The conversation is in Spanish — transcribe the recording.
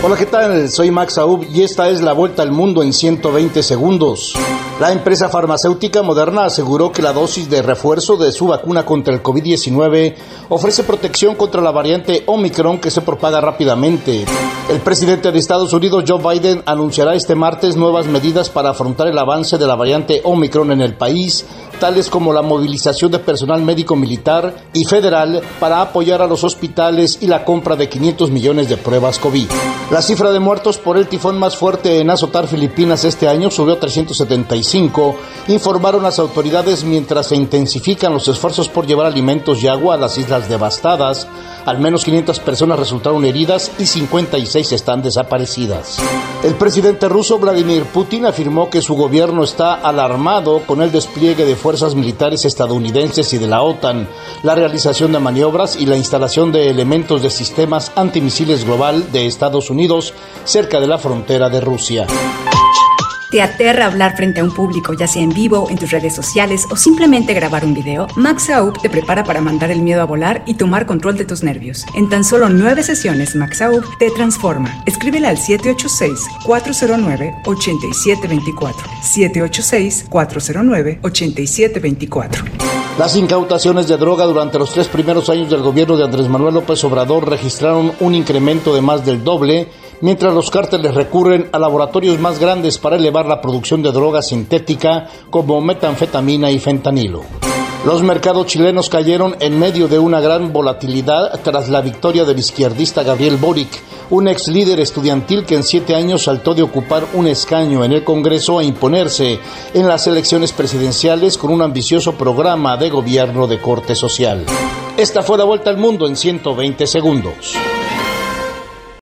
Hola, ¿qué tal? Soy Max Aub y esta es la vuelta al mundo en 120 segundos. La empresa farmacéutica Moderna aseguró que la dosis de refuerzo de su vacuna contra el COVID-19 ofrece protección contra la variante Omicron que se propaga rápidamente. El presidente de Estados Unidos, Joe Biden, anunciará este martes nuevas medidas para afrontar el avance de la variante Omicron en el país, tales como la movilización de personal médico militar y federal para apoyar a los hospitales y la compra de 500 millones de pruebas COVID. La cifra de muertos por el tifón más fuerte en azotar Filipinas este año subió a 375, informaron las autoridades mientras se intensifican los esfuerzos por llevar alimentos y agua a las islas devastadas. Al menos 500 personas resultaron heridas y 56 están desaparecidas. El presidente ruso Vladimir Putin afirmó que su gobierno está alarmado con el despliegue de fuerzas militares estadounidenses y de la OTAN, la realización de maniobras y la instalación de elementos de sistemas antimisiles global de Estados Unidos cerca de la frontera de Rusia. ¿Te aterra hablar frente a un público, ya sea en vivo, en tus redes sociales o simplemente grabar un video? Max Aub te prepara para mandar el miedo a volar y tomar control de tus nervios. En tan solo nueve sesiones, Max Aub te transforma. Escríbele al 786-409-8724. 786-409-8724. Las incautaciones de droga durante los tres primeros años del gobierno de Andrés Manuel López Obrador registraron un incremento de más del doble, mientras los cárteles recurren a laboratorios más grandes para elevar la producción de droga sintética como metanfetamina y fentanilo. Los mercados chilenos cayeron en medio de una gran volatilidad tras la victoria del izquierdista Gabriel Boric, un ex líder estudiantil que en siete años saltó de ocupar un escaño en el Congreso a imponerse en las elecciones presidenciales con un ambicioso programa de gobierno de corte social. Esta fue la vuelta al mundo en 120 segundos.